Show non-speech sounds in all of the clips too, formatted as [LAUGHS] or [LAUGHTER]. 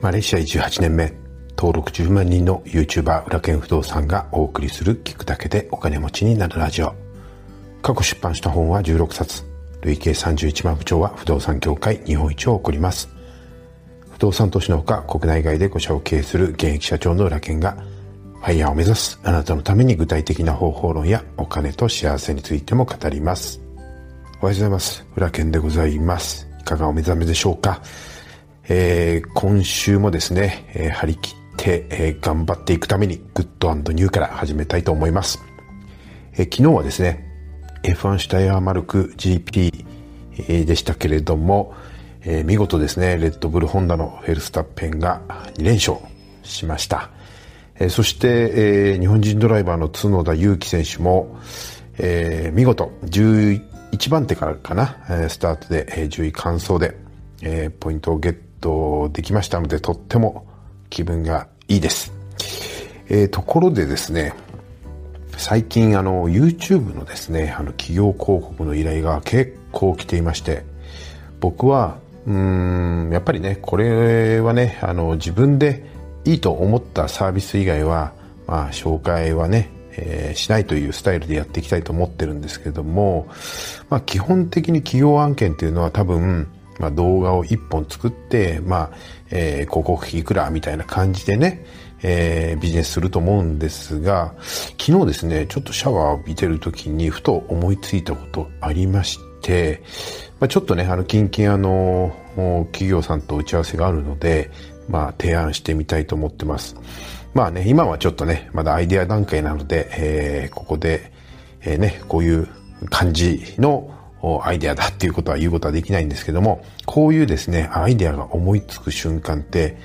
マレーシア移住8年目、登録10万人の YouTuber 裏剣不動産がお送りする聞くだけでお金持ちになるラジオ。過去出版した本は16冊。累計31万部長は不動産業界日本一を誇ります。不動産投資のほか国内外で5社を経営する現役社長の裏剣がファイヤーを目指すあなたのために具体的な方法論やお金と幸せについても語ります。おはようございます。裏剣でございます。いかがお目覚めでしょうか？えー、今週もですね、えー、張り切って、えー、頑張っていくためにグッドニューから始めたいと思います。えー、昨日はですね、F1 シュタイヤーマルク GP、でしたけれども、えー、見事ですね、レッドブルホンダのフェルスタッペンが2連勝しました。えー、そして、えー、日本人ドライバーの角田祐希選手も、えー、見事11番手からかな、スタートで、えー、10位完走で、えー、ポイントをゲットトできましたので、とっても気分がいいです。えー、ところでですね、最近あの YouTube のですね、あの企業広告の依頼が結構来ていまして、僕は、うーん、やっぱりね、これはね、あの自分でいいと思ったサービス以外は、まあ紹介はね、えー、しないというスタイルでやっていきたいと思ってるんですけども、まあ基本的に企業案件っていうのは多分、まあ、動画を一本作って、まあ、えー、広告費いくらみたいな感じでね、えー、ビジネスすると思うんですが、昨日ですね、ちょっとシャワーを浴びてる時にふと思いついたことありまして、まあ、ちょっとね、あの、近々あの、企業さんと打ち合わせがあるので、まあ、提案してみたいと思ってます。まあね、今はちょっとね、まだアイデア段階なので、えー、ここで、えー、ね、こういう感じのアイデアだっていうことは言うことはできないんですけども、こういうですね、アイデアが思いつく瞬間って、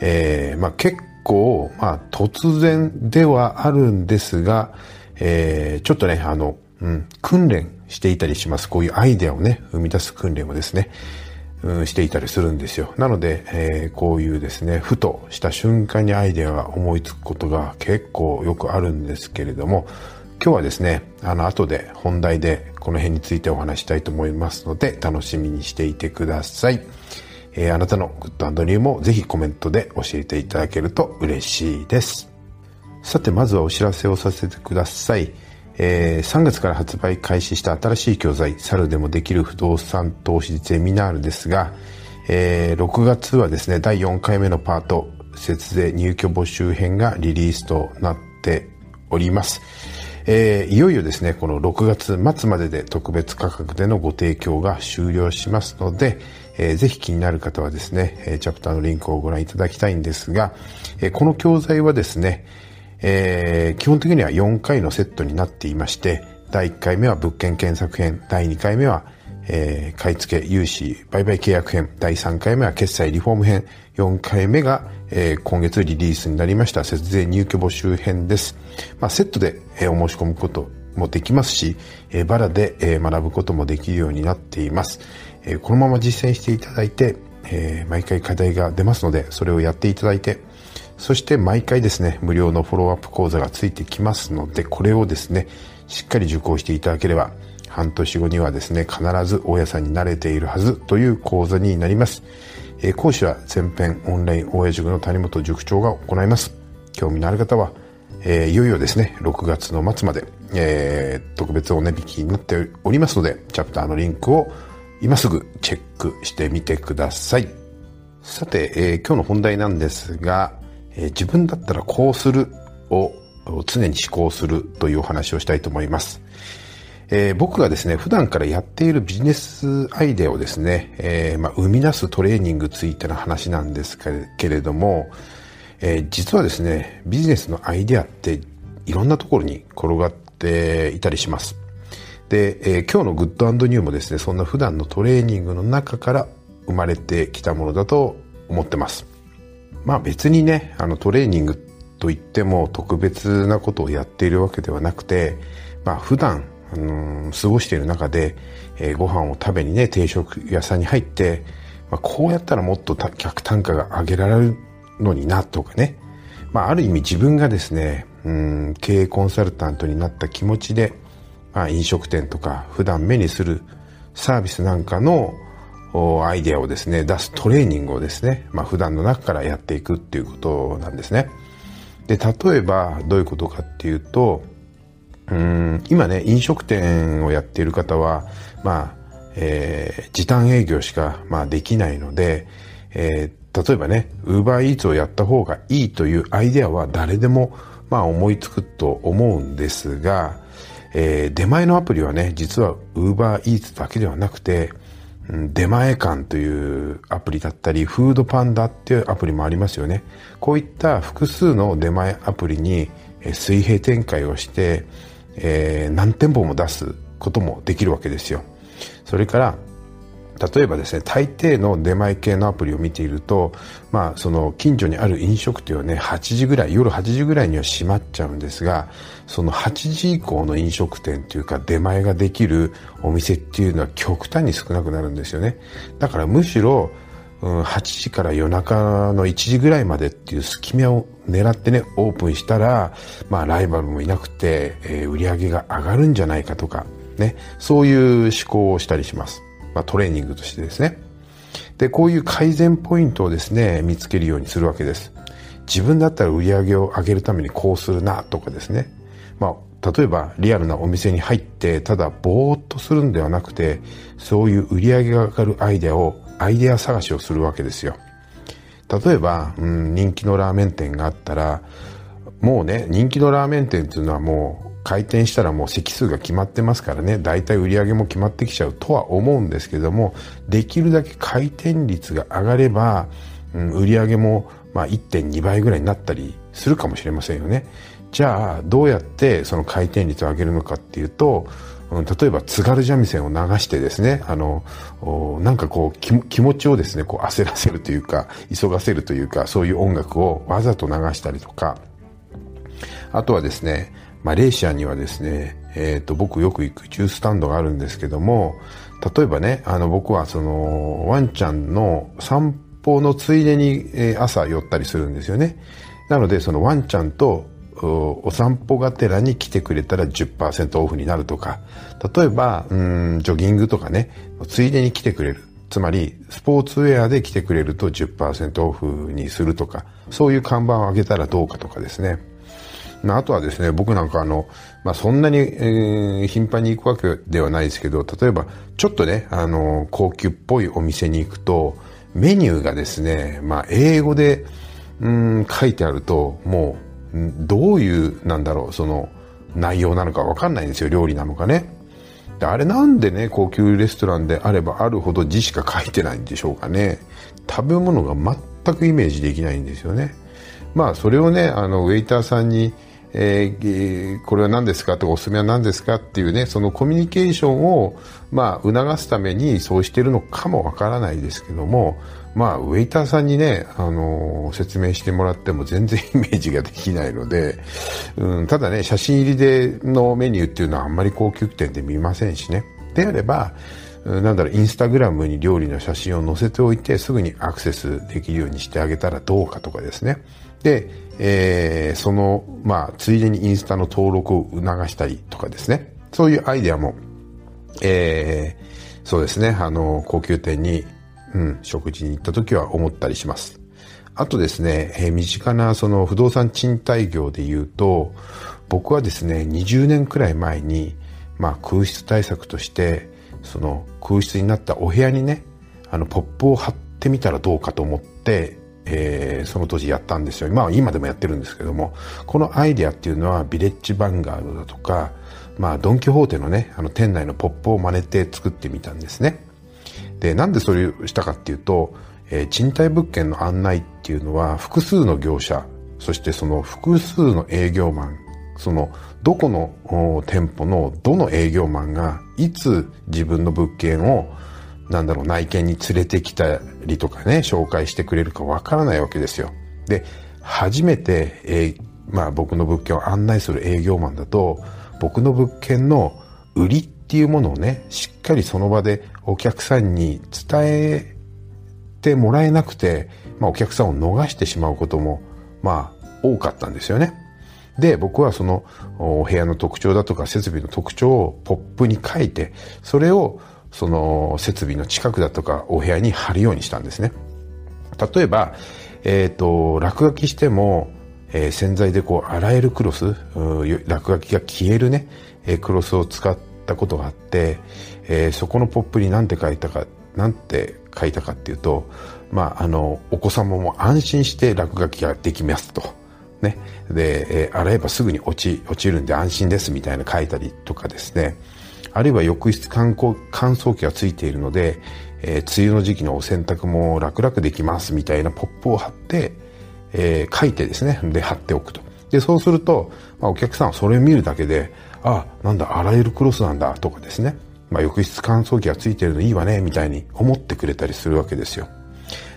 えー、まあ結構、まあ突然ではあるんですが、えー、ちょっとね、あの、うん、訓練していたりします。こういうアイデアをね、生み出す訓練をですね、うん、していたりするんですよ。なので、えー、こういうですね、ふとした瞬間にアイデアが思いつくことが結構よくあるんですけれども、今日はですね、あの後で本題でこの辺についてお話したいと思いますので、楽しみにしていてください。えー、あなたのグッドニューもぜひコメントで教えていただけると嬉しいです。さて、まずはお知らせをさせてください。えー、3月から発売開始した新しい教材、猿でもできる不動産投資ゼミナールですが、えー、6月はですね、第4回目のパート、節税入居募集編がリリースとなっております。えー、いよいよですね、この6月末までで特別価格でのご提供が終了しますので、えー、ぜひ気になる方はですね、え、チャプターのリンクをご覧いただきたいんですが、え、この教材はですね、えー、基本的には4回のセットになっていまして、第1回目は物件検索編、第2回目は、えー、買付け融資売買契約編、第3回目は決済リフォーム編、4回目が、えー、今月リリースになりました節税入居募集編です。まあ、セットで、えー、お申し込むこともできますし、えー、バラで、えー、学ぶこともできるようになっています。えー、このまま実践していただいて、えー、毎回課題が出ますので、それをやっていただいて、そして毎回ですね、無料のフォローアップ講座がついてきますので、これをですね、しっかり受講していただければ、半年後にはですね、必ず大家さんに慣れているはずという講座になります。え、講師は全編オンライン大家塾の谷本塾長が行います。興味のある方は、えー、いよいよですね、6月の末まで、えー、特別お値引きになっておりますので、チャプターのリンクを今すぐチェックしてみてください。さて、えー、今日の本題なんですが、え、自分だったらこうするを常に思考するというお話をしたいと思います。えー、僕がですね、普段からやっているビジネスアイデアをですね、えー、まあ、生み出すトレーニングついての話なんですけれども、えー、実はですね、ビジネスのアイデアっていろんなところに転がっていたりします。で、えー、今日のグッドニューもですね、そんな普段のトレーニングの中から生まれてきたものだと思ってます。まあ別にね、あのトレーニングといっても特別なことをやっているわけではなくて、まあ普段、あのー、過ごしている中で、えー、ご飯を食べにね、定食屋さんに入って、まあ、こうやったらもっと客単価が上げられるのになとかね、まあある意味自分がですね、うん、経営コンサルタントになった気持ちで、まあ飲食店とか普段目にするサービスなんかのアイデアをですね、出すトレーニングをですね、まあ普段の中からやっていくっていうことなんですね。で、例えばどういうことかっていうと、うん今ね、飲食店をやっている方は、まあ、えー、時短営業しか、まあ、できないので、えー、例えばね、ウーバーイーツをやった方がいいというアイデアは誰でも、まあ、思いつくと思うんですが、えー、出前のアプリはね、実はウーバーイーツだけではなくて、出前館というアプリだったり、フードパンダっていうアプリもありますよね。こういった複数の出前アプリに水平展開をして、えー、何店舗も出すこともできるわけですよ。それから、例えばですね、大抵の出前系のアプリを見ていると、まあ、その近所にある飲食店はね、8時ぐらい、夜8時ぐらいには閉まっちゃうんですが、その8時以降の飲食店というか出前ができるお店っていうのは極端に少なくなるんですよね。だからむしろ、うん、8時から夜中の1時ぐらいまでっていう隙間を狙ってね、オープンしたら、まあライバルもいなくて、えー、売り上げが上がるんじゃないかとか、ね、そういう思考をしたりします。まあ、トレーニングとしてですね。で、こういう改善ポイントをですね、見つけるようにするわけです。自分だったら売り上げを上げるためにこうするなとかですね。まあ、例えばリアルなお店に入ってただぼーっとするんではなくて、そういう売り上げが上がるアイデアを、アイデア探しをするわけですよ。例えば、うん、人気のラーメン店があったら、もうね、人気のラーメン店っていうのはもう開店したらもう席数が決まってますからね、大体売り上げも決まってきちゃうとは思うんですけども、できるだけ回転率が上がれば、うん、売り上げもまあ1.2倍ぐらいになったりするかもしれませんよね。じゃあ、どうやってその回転率を上げるのかっていうと、うん、例えば津軽三味線を流してですね、あの、なんかこう気持ちをですね、こう焦らせるというか、急がせるというか、そういう音楽をわざと流したりとか、あとはですね、マレーシアにはですね、えっ、ー、と、僕よく行くジュースタンドがあるんですけども、例えばね、あの、僕はその、ワンちゃんの散歩のついでに、え、朝寄ったりするんですよね。なので、そのワンちゃんとお散歩がてらに来てくれたら10%オフになるとか、例えば、ジョギングとかね、ついでに来てくれる。つまり、スポーツウェアで来てくれると10%オフにするとか、そういう看板を上げたらどうかとかですね。あとはですね、僕なんかあの、まあ、そんなに、えー、頻繁に行くわけではないですけど、例えば、ちょっとね、あの、高級っぽいお店に行くと、メニューがですね、まあ、英語で、うん、書いてあると、もう、どういう、なんだろう、その、内容なのかわかんないんですよ、料理なのかね。であれなんでね、高級レストランであればあるほど字しか書いてないんでしょうかね。食べ物が全くイメージできないんですよね。まあ、それをね、あの、ウェイターさんに、えー、これは何ですかとかおすすめは何ですかっていうねそのコミュニケーションを、まあ、促すためにそうしてるのかもわからないですけども、まあ、ウェイターさんにね、あのー、説明してもらっても全然 [LAUGHS] イメージができないので、うん、ただね写真入りでのメニューっていうのはあんまり高級店で見ませんしねであればなんだろう、インスタグラムに料理の写真を載せておいて、すぐにアクセスできるようにしてあげたらどうかとかですね。で、えー、その、まあ、ついでにインスタの登録を促したりとかですね。そういうアイデアも、えー、そうですね、あの、高級店に、うん、食事に行った時は思ったりします。あとですね、えー、身近なその不動産賃貸業で言うと、僕はですね、20年くらい前に、まあ、空室対策として、その空室になったお部屋にね、あの、ポップを貼ってみたらどうかと思って、えー、その当時やったんですよ。まあ今でもやってるんですけども、このアイデアっていうのはビレッジヴァンガードだとか、まあドンキホーテのね、あの店内のポップを真似て作ってみたんですね。で、なんでそれをしたかっていうと、えー、賃貸物件の案内っていうのは複数の業者、そしてその複数の営業マン、そのどこの店舗のどの営業マンがいつ自分の物件をなんだろう、内見に連れてきたりとかね、紹介してくれるかわからないわけですよ。で、初めて、えー、まあ僕の物件を案内する営業マンだと、僕の物件の売りっていうものをね、しっかりその場でお客さんに伝えてもらえなくて、まあお客さんを逃してしまうことも、まあ多かったんですよね。で、僕はそのお部屋の特徴だとか設備の特徴をポップに書いて、それをその設備の近くだとかお部屋に貼るようにしたんですね。例えば、え、ー、と、落書きしても、えー、洗剤でこう洗えるクロス、落書きが消えるね、えー、クロスを使ったことがあって、えー、そこのポップに何て書いたか、なんて書いたかっていうと、まあ、あの、お子様も安心して落書きができますと。ね。で、えー、洗えばすぐに落ち、落ちるんで安心ですみたいな書いたりとかですね。あるいは浴室乾燥機がついているので、えー、梅雨の時期のお洗濯も楽々できますみたいなポップを貼って、えー、書いてですね、で貼っておくと。で、そうすると、まあ、お客さんはそれを見るだけで、あ、なんだ、洗えるクロスなんだとかですね、まあ、浴室乾燥機がついてるのいいわね、みたいに思ってくれたりするわけですよ。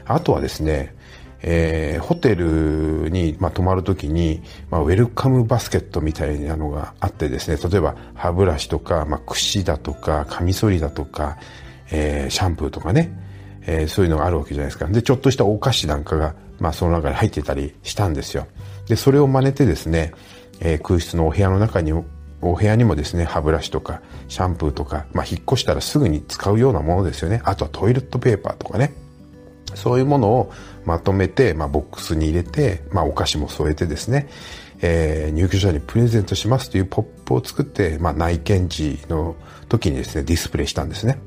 あとはですね、えー、ホテルに、まあ、泊まるときに、まあ、ウェルカムバスケットみたいなのがあってですね、例えば歯ブラシとか、まあ、櫛だとか、カミソリだとか、えー、シャンプーとかね、えー、そういうのがあるわけじゃないですか。で、ちょっとしたお菓子なんかが、まあ、その中に入ってたりしたんですよ。で、それを真似てですね、えー、空室のお部屋の中に、お部屋にもですね、歯ブラシとか、シャンプーとか、まあ、引っ越したらすぐに使うようなものですよね。あとはトイレットペーパーとかね。そういうものをまとめて、まあ、ボックスに入れて、まあ、お菓子も添えてですね、えー、入居者にプレゼントしますというポップを作って、まあ、内見時の時にですね、ディスプレイしたんですね。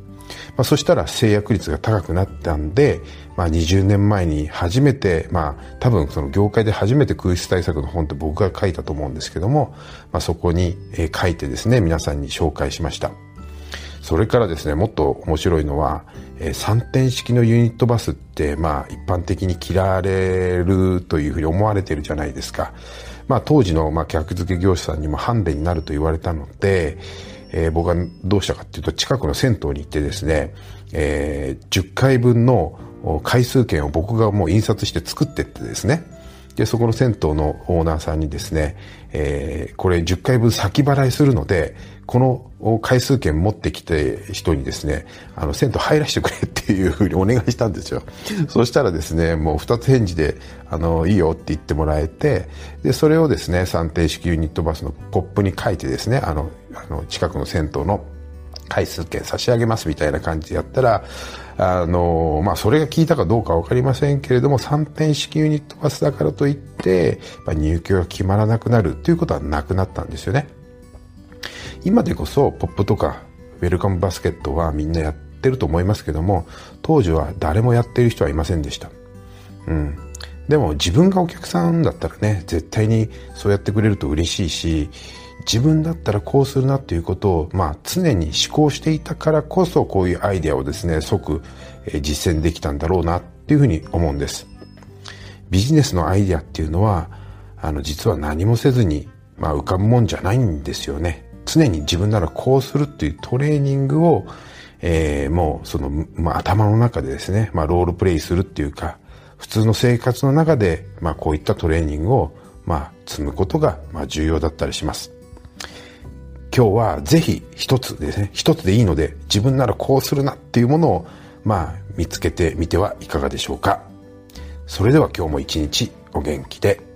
まあ、そしたら制約率が高くなったんで、まあ、20年前に初めて、まあ、多分その業界で初めて空室対策の本って僕が書いたと思うんですけども、まあ、そこに、書いてですね、皆さんに紹介しました。それからですね、もっと面白いのは、えー、3点式のユニットバスって、まあ、一般的に切られるというふうに思われてるじゃないですか。まあ、当時の、まあ、客付け業者さんにもハンデになると言われたので、えー、僕はどうしたかっていうと、近くの銭湯に行ってですね、えー、10回分の回数券を僕がもう印刷して作ってってですね、で、そこの銭湯のオーナーさんにですね、えー、これ10回分先払いするので、この回数券持ってきて人にですね、あの、銭湯入らせてくれっていうふうにお願いしたんですよ。そしたらですね、もう二つ返事で、あの、いいよって言ってもらえて、で、それをですね、算定式ユニットバスのポップに書いてですね、あの、あの、近くの銭湯の回数券差し上げますみたいな感じでやったら、あの、まあ、それが効いたかどうかわかりませんけれども、3点式ユニットバスだからといって、ま、入居が決まらなくなるということはなくなったんですよね。今でこそ、ポップとか、ウェルカムバスケットはみんなやってると思いますけども、当時は誰もやってる人はいませんでした。うん。でも自分がお客さんだったらね、絶対にそうやってくれると嬉しいし、自分だったらこうするなということを、まあ、常に思考していたからこそこういうアイデアをですね即、実践できたんだろうなっていうふうに思うんですビジネスのアイデアっていうのはあの実は何もせずに、まあ、浮かぶもんじゃないんですよね常に自分ならこうするっていうトレーニングを、えー、もうその、まあ、頭の中でですね、まあ、ロールプレイするっていうか普通の生活の中で、まあ、こういったトレーニングをまあ、積むことが、まあ、重要だったりします。今日はぜひ一つですね、一つでいいので、自分ならこうするなっていうものを、まあ、見つけてみてはいかがでしょうか。それでは今日も一日お元気で。